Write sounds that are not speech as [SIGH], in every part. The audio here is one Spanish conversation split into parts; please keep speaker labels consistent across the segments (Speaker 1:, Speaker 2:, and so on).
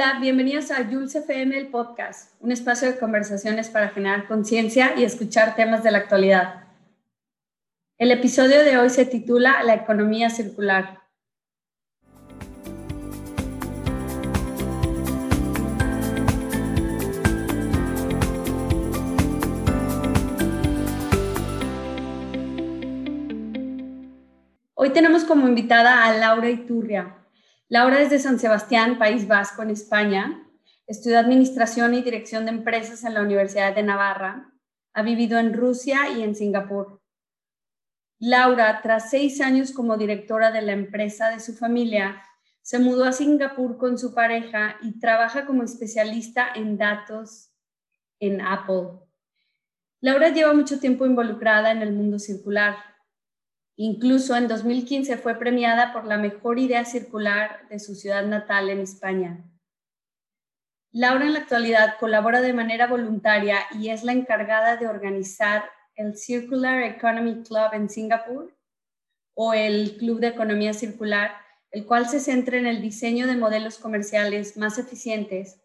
Speaker 1: Hola, bienvenidos a Jules FM, el podcast, un espacio de conversaciones para generar conciencia y escuchar temas de la actualidad. El episodio de hoy se titula La economía circular. Hoy tenemos como invitada a Laura Iturria, Laura es de San Sebastián, País Vasco, en España. Estudió Administración y Dirección de Empresas en la Universidad de Navarra. Ha vivido en Rusia y en Singapur. Laura, tras seis años como directora de la empresa de su familia, se mudó a Singapur con su pareja y trabaja como especialista en datos en Apple. Laura lleva mucho tiempo involucrada en el mundo circular, Incluso en 2015 fue premiada por la mejor idea circular de su ciudad natal en España. Laura en la actualidad colabora de manera voluntaria y es la encargada de organizar el Circular Economy Club en Singapur o el Club de Economía Circular, el cual se centra en el diseño de modelos comerciales más eficientes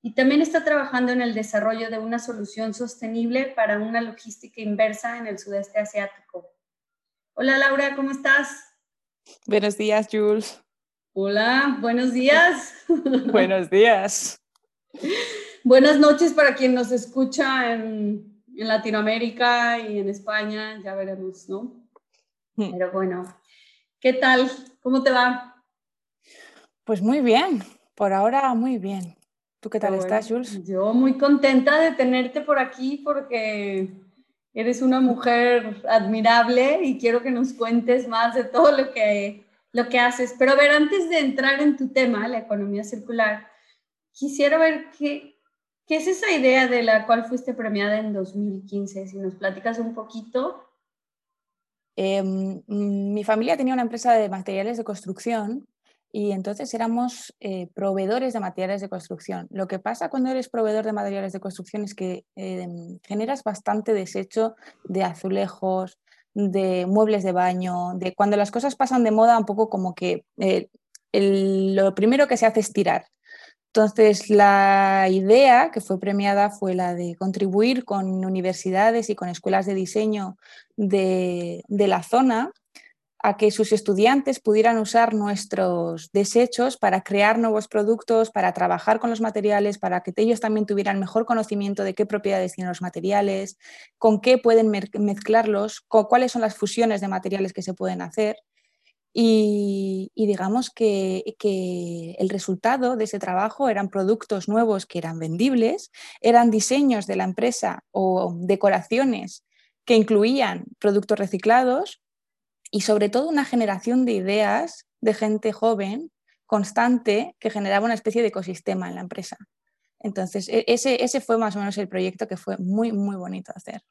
Speaker 1: y también está trabajando en el desarrollo de una solución sostenible para una logística inversa en el sudeste asiático. Hola Laura, ¿cómo estás?
Speaker 2: Buenos días, Jules.
Speaker 1: Hola, buenos días. [LAUGHS]
Speaker 2: buenos días.
Speaker 1: Buenas noches para quien nos escucha en, Latinoamérica y en España, ya veremos, ¿no? Hmm. Pero bueno, ¿qué tal? ¿Cómo te va?
Speaker 2: Pues muy bien, por ahora muy bien. ¿Tú qué tal estás, Jules?
Speaker 1: Yo muy contenta de tenerte por aquí porque Eres una mujer admirable y quiero que nos cuentes más de todo lo que, lo que haces. Pero a ver, antes de entrar en tu tema, la economía circular, quisiera ver qué, qué es esa idea de la cual fuiste premiada en 2015. Si nos platicas un poquito.
Speaker 2: Em, mi familia tenía una empresa de materiales de construcción y entonces éramos eh, proveedores de materiales de construcción. Lo que pasa cuando eres proveedor de materiales de construcción es que em, generas bastante desecho de azulejos, de muebles de baño, de cuando las cosas pasan de moda, un poco como que eh, lo primero que se hace es tirar. Entonces, la idea que fue premiada fue la de contribuir con universidades y con escuelas de diseño de, de la zona a que sus estudiantes pudieran usar nuestros desechos para crear nuevos productos, para trabajar con los materiales, para que ellos también tuvieran mejor conocimiento de qué propiedades tienen los materiales, con qué pueden mezclarlos, con cuáles son las fusiones de materiales que se pueden hacer. Y, digamos que, que, el resultado de ese trabajo eran productos nuevos que eran vendibles, eran diseños de la empresa o decoraciones que incluían productos reciclados y sobre todo una generación de ideas de gente joven, constante, que generaba una especie de ecosistema en la empresa. Entonces, e, ese, ese fue más o menos el proyecto que fue muy, muy bonito hacer.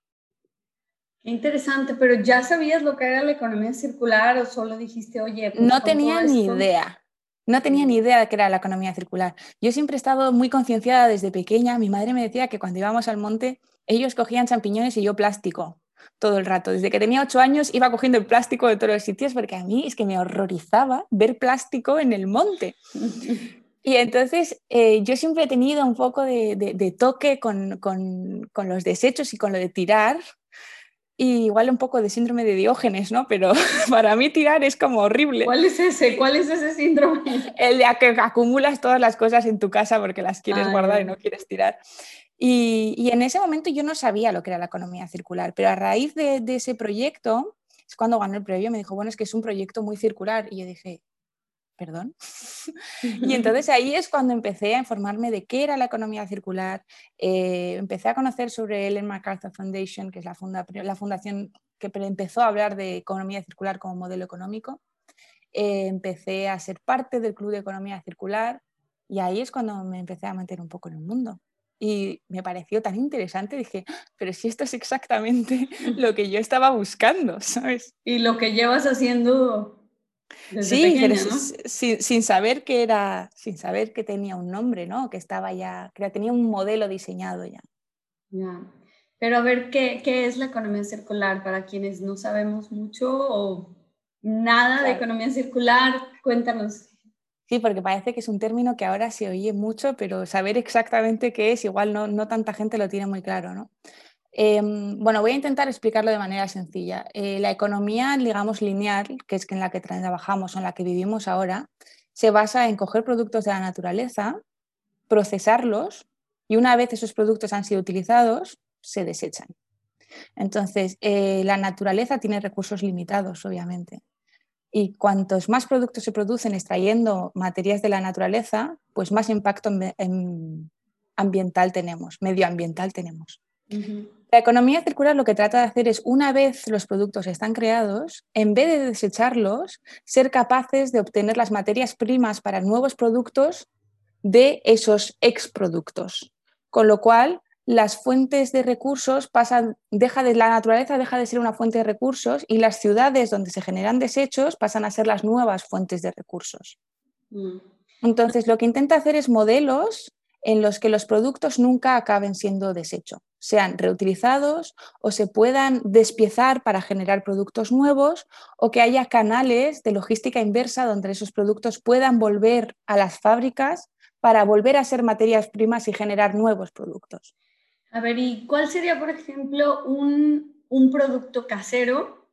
Speaker 1: interesante, pero ¿ya sabías lo que era la economía circular o solo dijiste, oye,
Speaker 2: pues, no tenía ni idea. No tenía ni idea de qué era la economía circular. Yo siempre he estado muy concienciada desde pequeña. Mi madre me decía que cuando íbamos al monte, ellos cogían champiñones y yo plástico todo el rato. Desde que tenía ocho años iba cogiendo el plástico de todos los sitios porque a mí es que me horrorizaba ver plástico en el monte. [LAUGHS] Y entonces eh, yo siempre he tenido un poco de, toque con, los desechos y con lo de tirar. Y igual un poco de síndrome de Diógenes, ¿no? Pero [LAUGHS] para mí tirar es como horrible.
Speaker 1: ¿Cuál es ese? ¿Cuál es ese síndrome?
Speaker 2: El de que acumulas todas las cosas en tu casa porque las quieres guardar y no quieres tirar. Y, en ese momento yo no sabía lo que era la economía circular, pero a raíz de, ese proyecto, es cuando ganó el premio, me dijo, bueno, es que es un proyecto muy circular. Y yo dije, perdón. [LAUGHS] y entonces [LAUGHS] ahí es cuando empecé a informarme de qué era la economía circular. Eh, empecé a conocer sobre Ellen MacArthur Foundation, que es la, la fundación que empezó a hablar de economía circular como modelo económico. Eh, empecé a ser parte del Club de Economía Circular y ahí es cuando me empecé a meter un poco en el mundo y me pareció tan interesante, dije, ah, pero si esto es exactamente [LAUGHS] lo que yo estaba buscando, ¿sabes?
Speaker 1: Y lo que llevas haciendo
Speaker 2: desde sí, pero sin, saber que era, sin saber que tenía un nombre, ¿no? Que estaba ya, que tenía un modelo diseñado ya.
Speaker 1: Ya. Pero a ver, ¿qué, ¿qué, es la economía circular para quienes no sabemos mucho o nada de economía circular? Cuéntanos.
Speaker 2: Sí, porque parece que es un término que ahora se oye mucho, pero saber exactamente qué es, igual no, no tanta gente lo tiene muy claro, ¿no? Em, bueno, voy a intentar explicarlo de manera sencilla. Eh, la economía, digamos, lineal, que es en la que trabajamos en la que vivimos ahora, se basa en coger productos de la naturaleza, procesarlos y una vez esos productos han sido utilizados, se desechan. Entonces, eh, la naturaleza tiene recursos limitados, obviamente. Y cuantos más productos se producen extrayendo materias de la naturaleza, pues más impacto ambiental tenemos, medioambiental tenemos. La economía circular lo que trata de hacer es, una vez los productos están creados, en vez de desecharlos, ser capaces de obtener las materias primas para nuevos productos de esos exproductos. Con lo cual, las fuentes de recursos pasan, deja de la naturaleza deja de ser una fuente de recursos y las ciudades donde se generan desechos pasan a ser las nuevas fuentes de recursos. Mm. Entonces, lo que intenta hacer es modelos en los que los productos nunca acaben siendo desecho, sean reutilizados o se puedan despiezar para generar productos nuevos o que haya canales de logística inversa donde esos productos puedan volver a las fábricas para volver a ser materias primas y generar nuevos productos.
Speaker 1: A ver, ¿y cuál sería, por ejemplo, un, producto casero?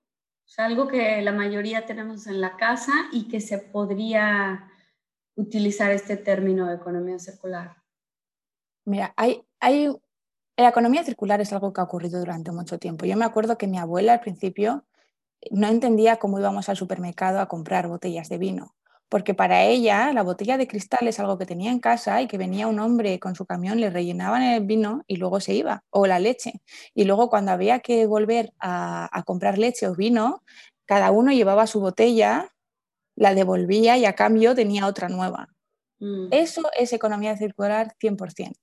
Speaker 1: Algo que la mayoría tenemos en la casa y que se podría utilizar este término de economía circular.
Speaker 2: Mira, hay, hay, la economía circular es algo que ha ocurrido durante mucho tiempo. Yo me acuerdo que mi abuela al principio no entendía cómo íbamos al supermercado a comprar botellas de vino porque para ella la botella de cristal es algo que tenía en casa y que venía un hombre con su camión, le rellenaban el vino y luego se iba, o la leche. Y luego cuando había que volver a, comprar leche o vino, cada uno llevaba su botella, la devolvía y a cambio tenía otra nueva. Mm. Eso es economía circular 100%,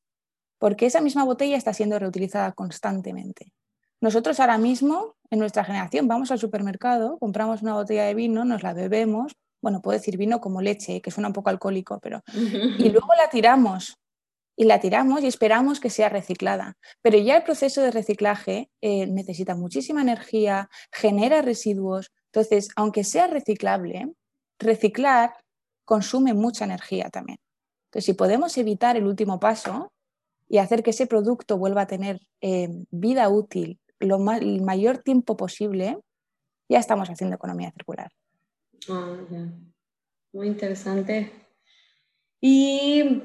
Speaker 2: porque esa misma botella está siendo reutilizada constantemente. Nosotros ahora mismo, en nuestra generación, vamos al supermercado, compramos una botella de vino, nos la bebemos, bueno, puedo decir vino como leche, que suena un poco alcohólico, pero... [LAUGHS] Y luego la tiramos, y la tiramos y esperamos que sea reciclada. Pero ya el proceso de reciclaje eh, necesita muchísima energía, genera residuos. Entonces, aunque sea reciclable, reciclar consume mucha energía también. Entonces, si podemos evitar el último paso y hacer que ese producto vuelva a tener eh, vida útil lo el mayor tiempo posible, ya estamos haciendo economía circular.
Speaker 1: Ah, Muy interesante. ¿Y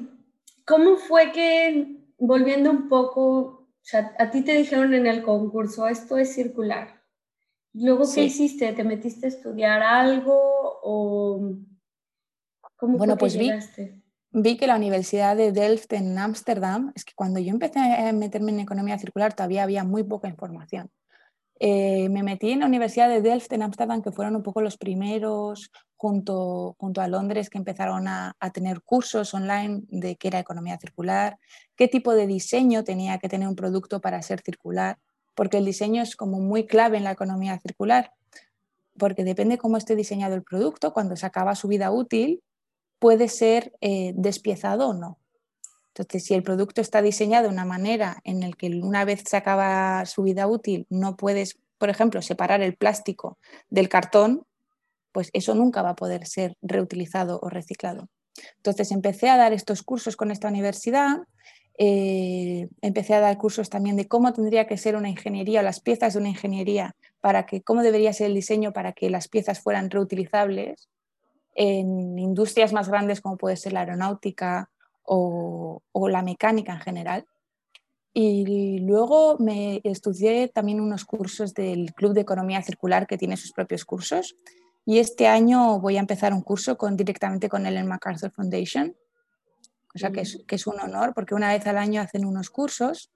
Speaker 1: cómo fue que, volviendo un poco, o sea, a ti te dijeron en el concurso, esto es circular? Luego, ¿qué hiciste? ¿Te metiste a estudiar algo o cómo bueno, pues Vi,
Speaker 2: vi que la Universidad de Delft en Ámsterdam, es que cuando yo empecé a meterme en economía circular todavía había muy poca información. Eh, me metí en la Universidad de Delft en Ámsterdam, que fueron un poco los primeros, junto, junto a Londres, que empezaron a, tener cursos online de qué era economía circular, qué tipo de diseño tenía que tener un producto para ser circular, porque el diseño es como muy clave en la economía circular, porque depende cómo esté diseñado el producto, cuando se acaba su vida útil, puede ser eh, despiezado o no. Entonces, si el producto está diseñado de una manera en la que una vez se acaba su vida útil no puedes, por ejemplo, separar el plástico del cartón, pues eso nunca va a poder ser reutilizado o reciclado. Entonces, empecé a dar estos cursos con esta universidad. Eh, empecé a dar cursos también de cómo tendría que ser una ingeniería, las piezas de una ingeniería, para que cómo debería ser el diseño para que las piezas fueran reutilizables en industrias más grandes como puede ser la aeronáutica o, la mecánica en general. Y luego me estudié también unos cursos del Club de Economía Circular que tiene sus propios cursos. Y este año voy a empezar un curso con, directamente con el MacArthur Foundation, o sea que es, que es un honor porque una vez al año hacen unos cursos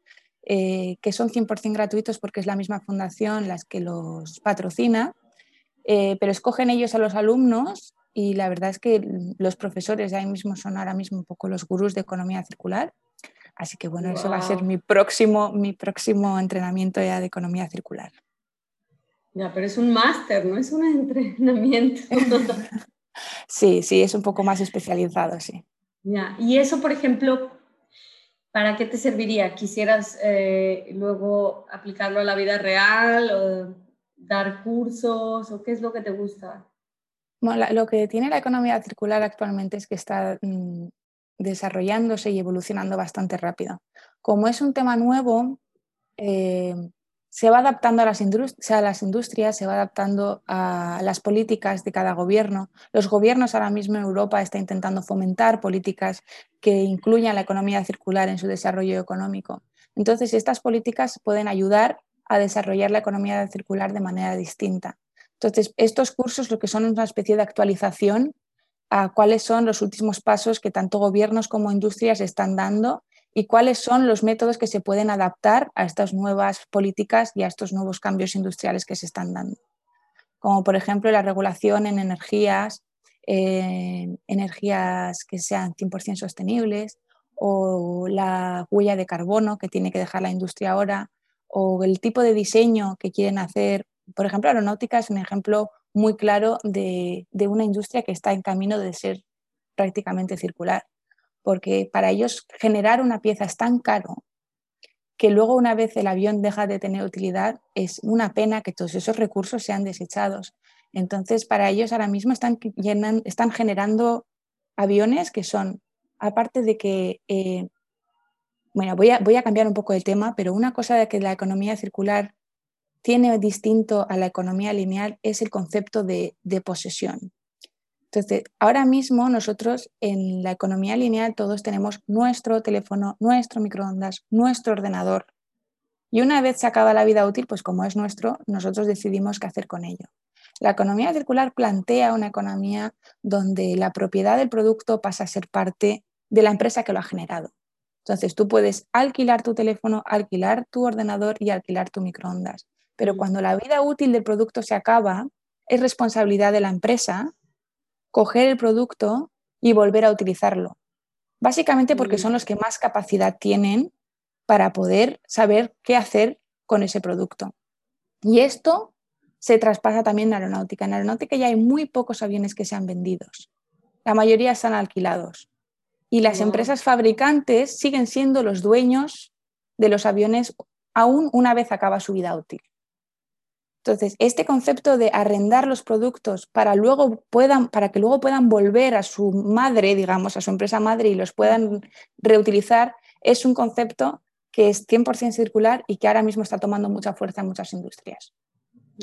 Speaker 2: eh, que son 100% gratuitos porque es la misma fundación las que los patrocina, eh, pero escogen ellos a los alumnos y la verdad es que los profesores de ahí mismo son ahora mismo un poco los gurús de economía circular. Así que bueno, eso va a ser mi próximo, mi próximo entrenamiento ya de economía circular.
Speaker 1: Ya, pero es un máster, no es un entrenamiento. [LAUGHS]
Speaker 2: sí, sí, es un poco más especializado, sí.
Speaker 1: Ya, y eso, por ejemplo, ¿para qué te serviría? ¿Quisieras eh, luego aplicarlo a la vida real o dar cursos o qué es lo que te gusta?
Speaker 2: Lo que tiene la economía circular actualmente es que está mm, desarrollándose y evolucionando bastante rápido. Como es un tema nuevo, eh, se va adaptando a las, a las, industrias, se va adaptando a las políticas de cada gobierno. Los gobiernos ahora mismo en Europa están intentando fomentar políticas que incluyan la economía circular en su desarrollo económico. Entonces, estas políticas pueden ayudar a desarrollar la economía circular de manera distinta. Entonces, estos cursos lo que son una especie de actualización a cuáles son los últimos pasos que tanto gobiernos como industrias están dando y cuáles son los métodos que se pueden adaptar a estas nuevas políticas y a estos nuevos cambios industriales que se están dando. Como por ejemplo la regulación en energías, energías que sean 100% sostenibles o la huella de carbono que tiene que dejar la industria ahora o el tipo de diseño que quieren hacer. Por ejemplo, aeronáutica es un ejemplo muy claro de, una industria que está en camino de ser prácticamente circular, porque para ellos generar una pieza es tan caro que luego una vez el avión deja de tener utilidad, es una pena que todos esos recursos sean desechados. Entonces, para ellos ahora mismo están, están generando aviones que son, aparte de que, eh, bueno, voy a, voy a cambiar un poco el tema, pero una cosa de que la economía circular tiene distinto a la economía lineal es el concepto de, posesión. Entonces, ahora mismo nosotros en la economía lineal todos tenemos nuestro teléfono, nuestro microondas, nuestro ordenador. Y una vez se acaba la vida útil, pues como es nuestro, nosotros decidimos qué hacer con ello. La economía circular plantea una economía donde la propiedad del producto pasa a ser parte de la empresa que lo ha generado. Entonces tú puedes alquilar tu teléfono, alquilar tu ordenador y alquilar tu microondas. Pero cuando la vida útil del producto se acaba, es responsabilidad de la empresa coger el producto y volver a utilizarlo. Básicamente porque son los que más capacidad tienen para poder saber qué hacer con ese producto. Y esto se traspasa también en aeronáutica. En aeronáutica ya hay muy pocos aviones que sean vendidos. La mayoría están alquilados. Y las empresas fabricantes siguen siendo los dueños de los aviones aún una vez acaba su vida útil. Entonces, este concepto de arrendar los productos para, luego puedan, para que luego puedan volver a su madre, digamos, a su empresa madre y los puedan reutilizar, es un concepto que es 100% circular y que ahora mismo está tomando mucha fuerza en muchas industrias.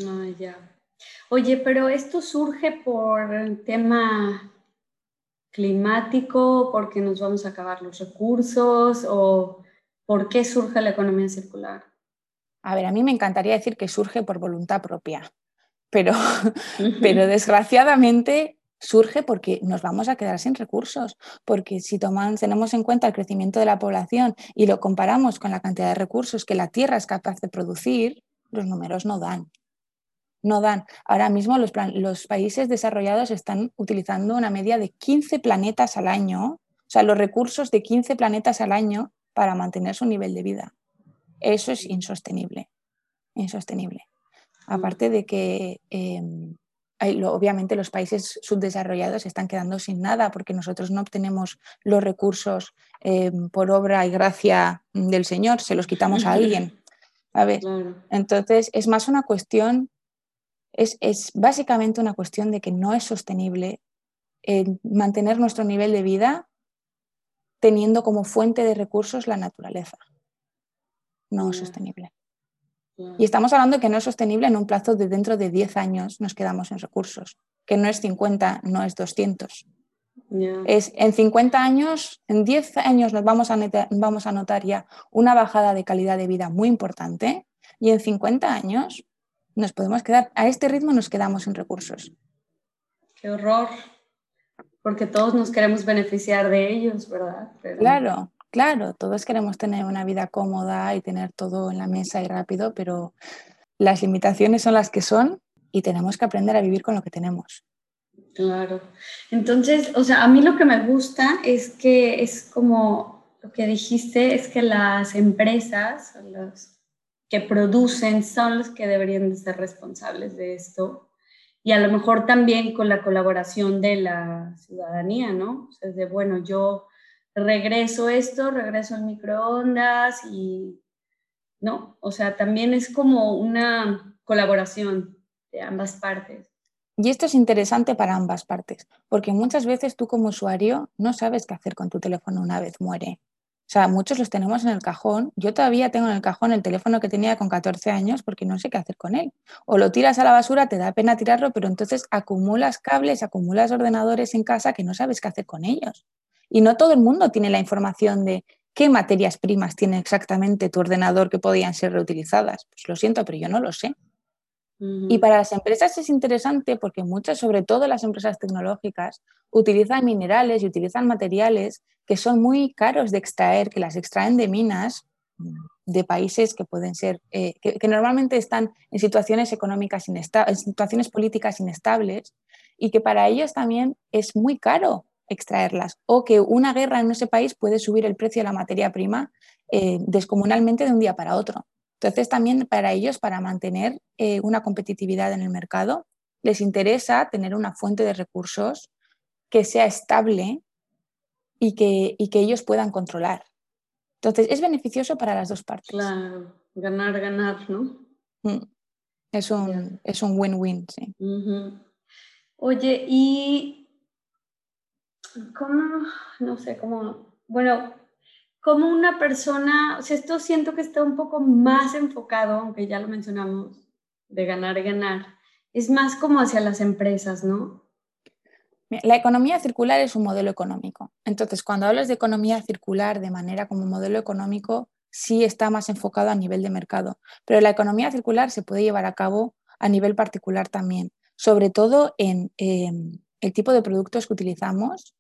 Speaker 1: Ah, ya. Oye, pero esto surge por el tema climático, porque nos vamos a acabar los recursos o por qué surge la economía circular.
Speaker 2: A ver, a mí me encantaría decir que surge por voluntad propia, pero, pero desgraciadamente surge porque nos vamos a quedar sin recursos, porque si tomamos, tenemos en cuenta el crecimiento de la población y lo comparamos con la cantidad de recursos que la Tierra es capaz de producir, los números no dan. No dan. Ahora mismo los, los países desarrollados están utilizando una media de 15 planetas al año, o sea, los recursos de 15 planetas al año para mantener su nivel de vida. Eso es insostenible, insostenible. Mm. Aparte de que em, obviamente los países subdesarrollados están quedando sin nada porque nosotros no obtenemos los recursos em, por obra y gracia del Señor, se los quitamos a alguien. A ver, entonces es más una cuestión, es, básicamente una cuestión de que no es sostenible mantener nuestro nivel de vida teniendo como fuente de recursos la naturaleza no es sostenible. Y estamos hablando de que no es sostenible en un plazo de dentro de 10 años nos quedamos en recursos, que no es 50, no es 200. Es en 50 años, en 10 años nos vamos a, vamos a notar ya una bajada de calidad de vida muy importante y en 50 años nos podemos quedar, a este ritmo nos quedamos sin recursos.
Speaker 1: Qué horror, porque todos nos queremos beneficiar de ellos, ¿verdad?
Speaker 2: Claro, Claro, todos queremos tener una vida cómoda y tener todo en la mesa y rápido, pero las limitaciones son las que son y tenemos que aprender a vivir con lo que tenemos.
Speaker 1: Claro. Entonces, o sea, a mí lo que me gusta es que es como lo que dijiste, es que las empresas, los que producen, son los que deberían de ser responsables de esto. Y a lo mejor también con la colaboración de la ciudadanía, ¿no? O sea, de, bueno, yo regreso esto, regreso al microondas y, ¿no? O sea, también es como una colaboración de ambas partes.
Speaker 2: Y esto es interesante para ambas partes, porque muchas veces tú como usuario no sabes qué hacer con tu teléfono una vez muere. O sea, muchos los tenemos en el cajón. Yo todavía tengo en el cajón el teléfono que tenía con 14 años porque no sé qué hacer con él. O lo tiras a la basura, te da pena tirarlo, pero entonces acumulas cables, acumulas ordenadores en casa que no sabes qué hacer con ellos. Y no todo el mundo tiene la información de qué materias primas tiene exactamente tu ordenador que podían ser reutilizadas. Pues lo siento, pero yo no lo sé. Y para las empresas es interesante porque muchas, sobre todo las empresas tecnológicas, utilizan minerales y utilizan materiales que son muy caros de extraer, que las extraen de minas de países que pueden ser, eh, que, normalmente están en situaciones económicas inestables, en situaciones políticas inestables y que para ellos también es muy caro extraerlas o que una guerra en ese país puede subir el precio de la materia prima eh, descomunalmente de un día para otro. Entonces, también para ellos, para mantener eh, una competitividad en el mercado, les interesa tener una fuente de recursos que sea estable y que, que ellos puedan controlar. Entonces, es beneficioso para las dos partes.
Speaker 1: Claro, ganar, ganar, ¿no? Mm.
Speaker 2: Es un es un win-win, sí.
Speaker 1: Oye, y cómo, no sé, cómo, bueno, como una persona, o sea, esto siento que está un poco más enfocado, aunque ya lo mencionamos, de ganar ganar, es más como hacia las empresas, ¿no?
Speaker 2: La economía circular es un modelo económico. Entonces, cuando hablas de economía circular de manera como modelo económico, sí está más enfocado a nivel de mercado. Pero la economía circular se puede llevar a cabo a nivel particular también, sobre todo en em, el tipo de productos que utilizamos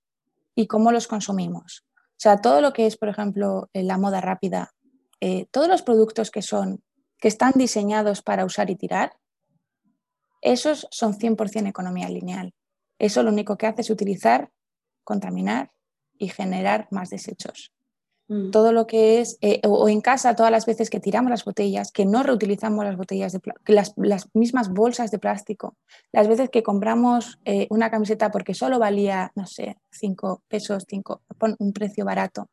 Speaker 2: y cómo los consumimos. O sea, todo lo que es, por ejemplo, la moda rápida, eh, todos los productos que son, que están diseñados para usar y tirar, esos son 100% economía lineal. Eso lo único que hace es utilizar, contaminar y generar más desechos. Mm. Todo lo que es, eh, o, en casa, todas las veces que tiramos las botellas, que no reutilizamos las botellas, de las, las, mismas bolsas de plástico, las veces que compramos eh, una camiseta porque solo valía, no sé, 5 pesos, cinco, un precio barato.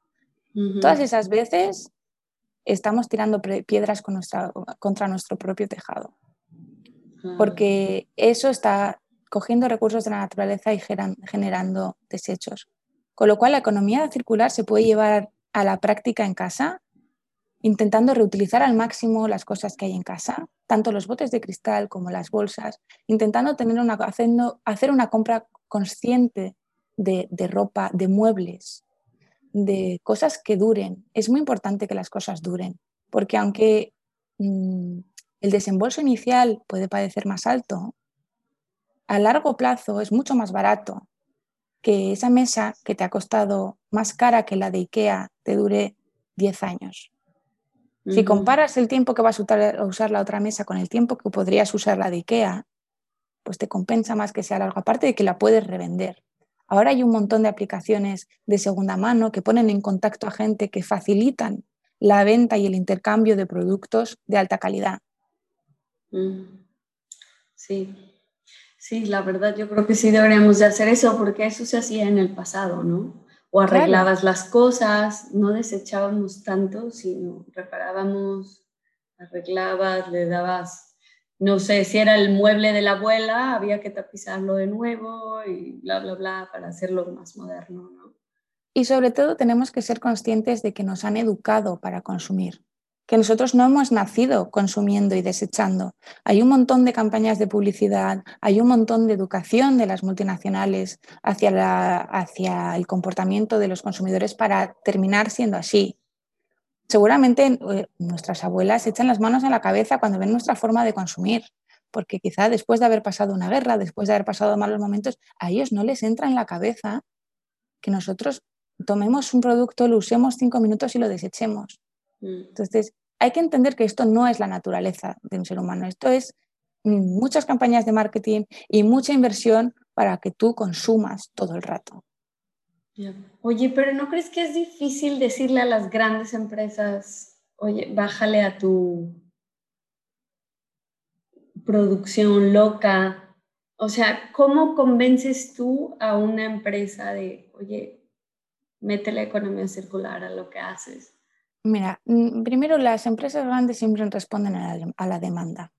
Speaker 2: Todas esas veces estamos tirando piedras con nuestra, contra nuestro propio tejado. Porque eso está cogiendo recursos de la naturaleza y generando desechos. Con lo cual, la economía circular se puede llevar a la práctica en casa, intentando reutilizar al máximo las cosas que hay en casa, tanto los botes de cristal como las bolsas, intentando tener una, haciendo, hacer una compra consciente de, ropa, de muebles, de cosas que duren. Es muy importante que las cosas duren, porque aunque mm, el desembolso inicial puede parecer más alto, a largo plazo es mucho más barato que esa mesa que te ha costado más cara que la de IKEA te dure 10 años. Si comparas el tiempo que vas a usar, la otra mesa con el tiempo que podrías usar la de IKEA, pues te compensa más que sea largo, aparte de que la puedes revender. Ahora hay un montón de aplicaciones de segunda mano que ponen en contacto a gente que facilitan la venta y el intercambio de productos de alta calidad.
Speaker 1: Sí, Sí, la verdad yo creo que sí deberíamos de hacer eso porque eso se hacía en el pasado, ¿no? O arreglabas las cosas, no desechábamos tanto, sino reparábamos, arreglabas, le dabas, no sé, si era el mueble de la abuela, había que tapizarlo de nuevo y bla, bla, bla para hacerlo más moderno, ¿no?
Speaker 2: Y sobre todo tenemos que ser conscientes de que nos han educado para consumir que nosotros no hemos nacido consumiendo y desechando. Hay un montón de campañas de publicidad, hay un montón de educación de las multinacionales hacia, hacia el comportamiento de los consumidores para terminar siendo así. Seguramente eh, nuestras abuelas echan las manos en la cabeza cuando ven nuestra forma de consumir, porque quizá después de haber pasado una guerra, después de haber pasado malos momentos, a ellos no les entra en la cabeza que nosotros tomemos un producto, lo usemos cinco minutos y lo desechemos. Mm. Entonces, hay que entender que esto no es la naturaleza de un ser humano, esto es muchas campañas de marketing y mucha inversión para que tú consumas todo el rato.
Speaker 1: Oye, pero ¿no crees que es difícil decirle a las grandes empresas, oye, bájale a tu producción loca? O sea, ¿cómo convences tú a una empresa de, oye, mete la economía circular a lo que haces?
Speaker 2: Mira, mm, primero las empresas grandes siempre responden a la, demanda.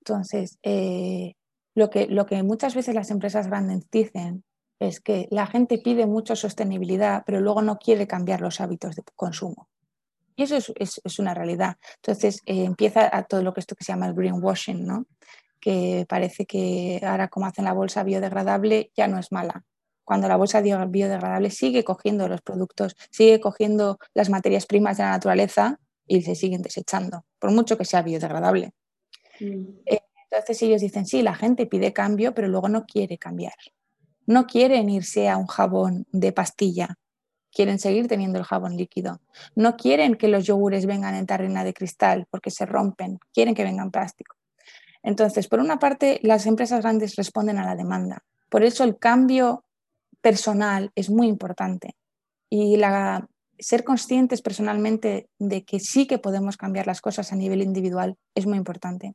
Speaker 2: Entonces, eh, lo que, lo que muchas veces las empresas grandes dicen es que la gente pide mucho sostenibilidad, pero luego no quiere cambiar los hábitos de consumo. Y eso es, una realidad. Entonces eh, empieza a todo lo que esto que se llama el greenwashing, ¿no? que parece que ahora como hacen la bolsa biodegradable ya no es mala. Cuando la bolsa biodegradable sigue cogiendo los productos, sigue cogiendo las materias primas de la naturaleza y se siguen desechando, por mucho que sea biodegradable. Mm. Eh, entonces ellos dicen, sí, la gente pide cambio, pero luego no quiere cambiar. No quieren irse a un jabón de pastilla, quieren seguir teniendo el jabón líquido. No quieren que los yogures vengan en tarrina de cristal porque se rompen, quieren que vengan plástico. Entonces, por una parte, las empresas grandes responden a la demanda. Por eso el cambio personal es muy importante. Y ser conscientes personalmente de que sí que podemos cambiar las cosas a nivel individual es muy importante.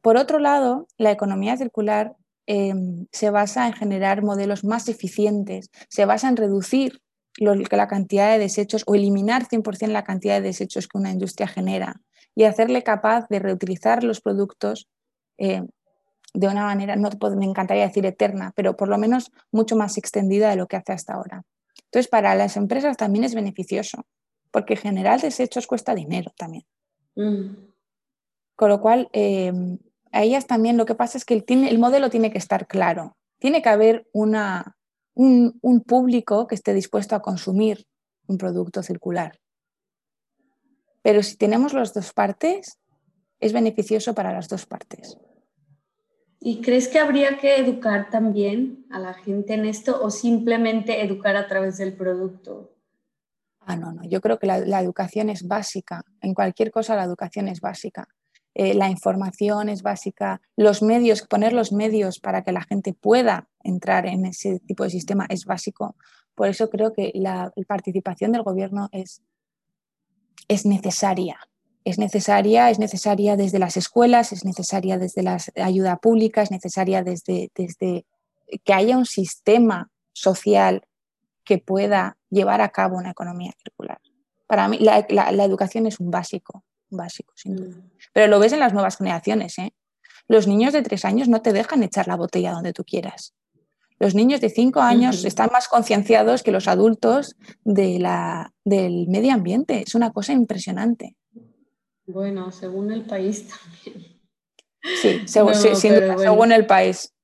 Speaker 2: Por otro lado, la economía circular em, se basa en generar modelos más eficientes, se basa en reducir la cantidad de desechos o eliminar 100% la cantidad de desechos que una industria genera y hacerle capaz de reutilizar los productos eh, de una manera, no me encantaría decir eterna, pero por lo menos mucho más extendida de lo que hace hasta ahora. Entonces, para las empresas también es beneficioso, porque generar desechos cuesta dinero también. Mm. Con lo cual, em, a ellas también lo que pasa es que el, modelo tiene que estar claro. Tiene que haber una, un, público que esté dispuesto a consumir un producto circular. Pero si tenemos las dos partes, es beneficioso para las dos partes.
Speaker 1: ¿Y crees que habría que educar también a la gente en esto o simplemente educar a través del producto?
Speaker 2: Ah, no, no. Yo creo que la educación es básica. En cualquier cosa la educación es básica. Eh, la información es básica, los medios, poner los medios para que la gente pueda entrar en ese tipo de sistema es básico. Por eso creo que la, participación del gobierno es, es necesaria. Es necesaria, es necesaria desde las escuelas, es necesaria desde la ayuda pública, es necesaria desde, desde que haya un sistema social que pueda llevar a cabo una economía circular. Para mí la educación es un básico básico, sin duda. Mm. Pero lo ves en las nuevas generaciones. ¿eh? Los niños de tres años no te dejan echar la botella donde tú quieras. Los niños de cinco años están más concienciados que los adultos de la, del medio ambiente. Es una cosa impresionante.
Speaker 1: Bueno, según el país [LAUGHS] también.
Speaker 2: Sí, según, el país.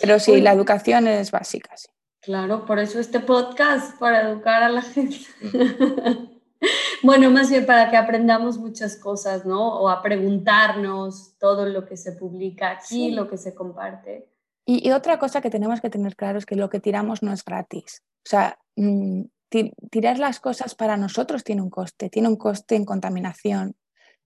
Speaker 2: Pero sí, la educación es básica. Sí.
Speaker 1: Claro, por eso este podcast, para educar a la gente. Mm. [LAUGHS] Bueno, más bien para que aprendamos muchas cosas, ¿no? O a preguntarnos todo lo que se publica aquí, lo que se comparte.
Speaker 2: Y, otra cosa que tenemos que tener claro es que lo que tiramos no es gratis. O sea, tirar las cosas para nosotros tiene un coste, tiene un coste en contaminación,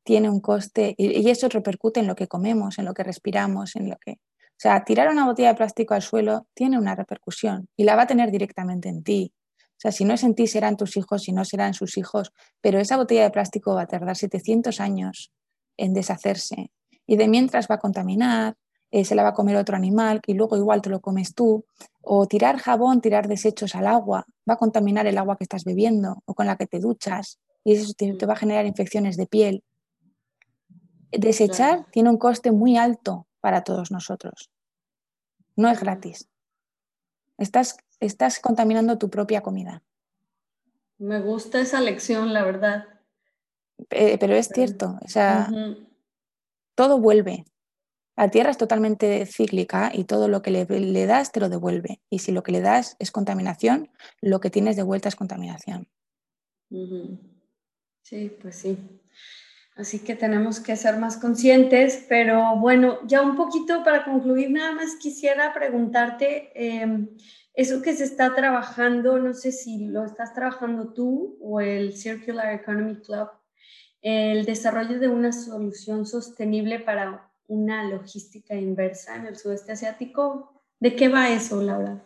Speaker 2: tiene un coste, y, y eso repercute en lo que comemos, en lo que respiramos, en lo que... O sea, tirar una botella de plástico al suelo tiene una repercusión y la va a tener directamente en ti, o sea, si no es en ti, serán tus hijos, si no serán sus hijos, pero esa botella de plástico va a tardar 700 años en deshacerse y de mientras va a contaminar, eh, se la va a comer otro animal y luego igual te lo comes tú, o tirar jabón, tirar desechos al agua, va a contaminar el agua que estás bebiendo o con la que te duchas y eso te, te va a generar infecciones de piel. Desechar tiene un coste muy alto para todos nosotros. No es gratis. Estás estás contaminando tu propia comida.
Speaker 1: Me gusta esa lección, la verdad.
Speaker 2: Eh, pero es cierto, o sea, todo vuelve. La Tierra es totalmente cíclica y todo lo que le, das te lo devuelve. Y si lo que le das es contaminación, lo que tienes de vuelta es contaminación.
Speaker 1: Sí, pues sí. Así que tenemos que ser más conscientes, pero bueno, ya un poquito para concluir, nada más quisiera preguntarte, em, eso que se está trabajando, no sé si lo estás trabajando tú o el Circular Economy Club, el desarrollo de una solución sostenible para una logística inversa en el sudeste asiático. ¿De qué va eso, Laura?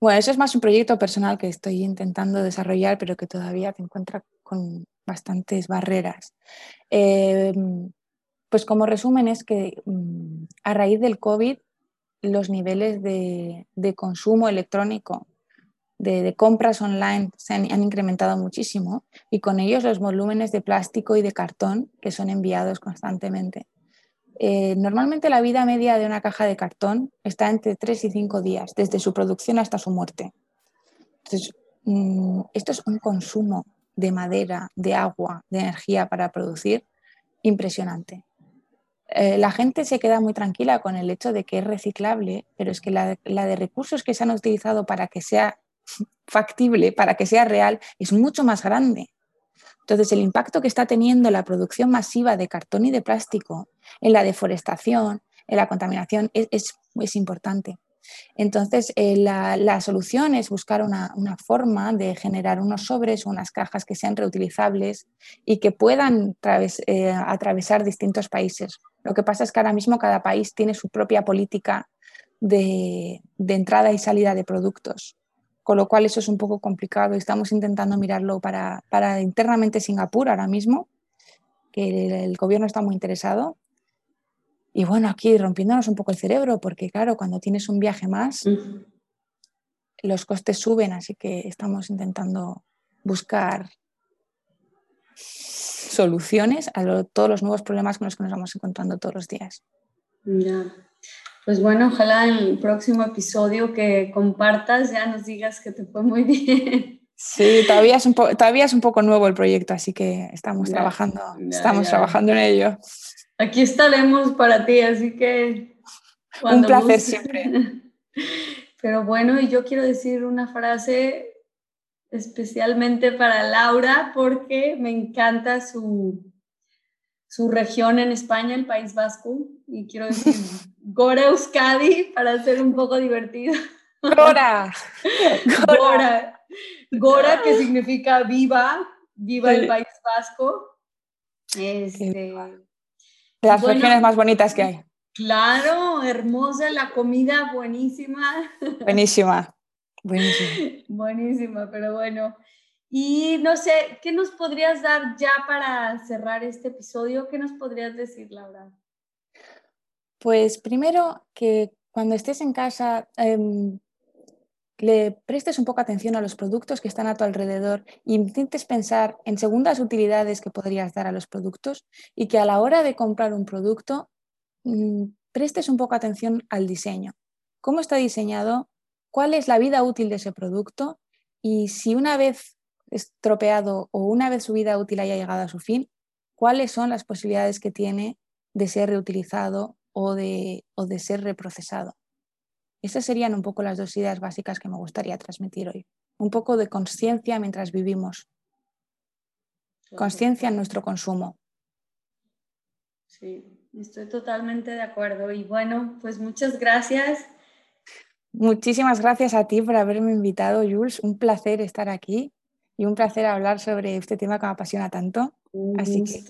Speaker 2: Bueno, eso es más un proyecto personal que estoy intentando desarrollar, pero que todavía se encuentra con bastantes barreras. Eh, pues como resumen es que mm, a raíz del COVID los niveles de, consumo electrónico, de, compras online se han, incrementado muchísimo y con ellos los volúmenes de plástico y de cartón que son enviados constantemente. Eh, normalmente la vida media de una caja de cartón está entre 3 y 5 días, desde su producción hasta su muerte. Entonces, mm, esto es un consumo de madera, de agua, de energía para producir impresionante. Eh, la gente se queda muy tranquila con el hecho de que es reciclable, pero es que la, la de recursos que se han utilizado para que sea [LAUGHS] factible, para que sea real, es mucho más grande. Entonces, el impacto que está teniendo la producción masiva de cartón y de plástico en la deforestación, en la contaminación, es, importante. Entonces, eh, la, solución es buscar una, forma de generar unos sobres o unas cajas que sean reutilizables y que puedan eh, atravesar distintos países. Lo que pasa es que ahora mismo cada país tiene su propia política de entrada y salida de productos con lo cual eso es un poco complicado. Estamos intentando mirarlo para, internamente Singapur ahora mismo, que el, gobierno está muy interesado. Y bueno, aquí rompiéndonos un poco el cerebro, porque claro, cuando tienes un viaje más, los costes suben, así que estamos intentando buscar soluciones a todos los nuevos problemas con los que nos vamos encontrando todos los días.
Speaker 1: Ya. Pues bueno, ojalá en el próximo episodio que compartas ya nos digas que te fue muy [LAUGHS] bien.
Speaker 2: Sí, todavía es un, todavía es un poco nuevo el proyecto, así que estamos trabajando, estamos trabajando en ello.
Speaker 1: Aquí estaremos para ti, así que
Speaker 2: un placer siempre. [LAUGHS]
Speaker 1: Pero bueno, y yo quiero decir una frase especialmente para Laura porque me encanta su, su región en España, el País Vasco, y quiero decir [LAUGHS] Gora Euskadi para ser un poco divertido.
Speaker 2: Gora.
Speaker 1: Gora. Gora, que significa viva, viva el País Vasco. Este,
Speaker 2: las regiones más bonitas que hay.
Speaker 1: Claro, hermosa, la comida buenísima.
Speaker 2: Buenísima. Buenísima. [LAUGHS]
Speaker 1: Buenísima, pero bueno. Y no sé, ¿qué nos podrías dar ya para cerrar este episodio? ¿Qué nos podrías decir, Laura?
Speaker 2: Pues primero que cuando estés en casa em, le prestes un poco atención a los productos que están a tu alrededor e intentes pensar en segundas utilidades que podrías dar a los productos y que a la hora de comprar un producto mm, prestes un poco atención al diseño. ¿Cómo está diseñado? ¿Cuál es la vida útil de ese producto? Y si una vez estropeado o una vez su vida útil haya llegado a su fin, ¿cuáles son las posibilidades que tiene de ser reutilizado o de, o de ser reprocesado. Esas serían un poco las dos ideas básicas que me gustaría transmitir hoy. Un poco de conciencia mientras vivimos. Conciencia en nuestro consumo.
Speaker 1: Sí, estoy totalmente de acuerdo. Y bueno, pues muchas gracias.
Speaker 2: Muchísimas gracias a ti por haberme invitado, Jules. Un placer estar aquí y un placer hablar sobre este tema que me apasiona tanto. Así que...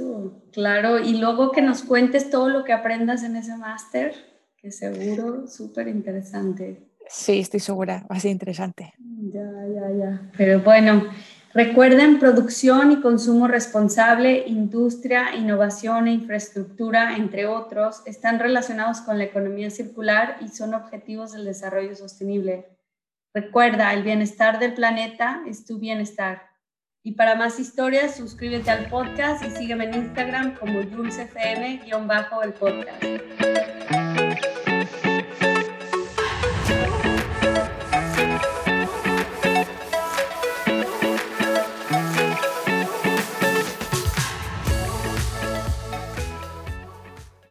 Speaker 1: Claro, y luego que nos cuentes todo lo que aprendas en ese máster, que seguro súper interesante.
Speaker 2: Sí, estoy segura, va a ser interesante.
Speaker 1: Ya, ya, ya. Pero bueno, recuerden producción y consumo responsable, industria, innovación e infraestructura, entre otros, están relacionados con la economía circular y son objetivos del desarrollo sostenible. Recuerda, el bienestar del planeta es tu bienestar. Y para más historias, suscríbete al podcast y sígueme en Instagram como JulesFM-el podcast.